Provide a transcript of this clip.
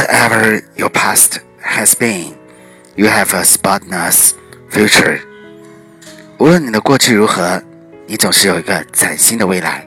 Whatever your past has been, you have a spotless future. 无论你的过去如何，你总是有一个崭新的未来。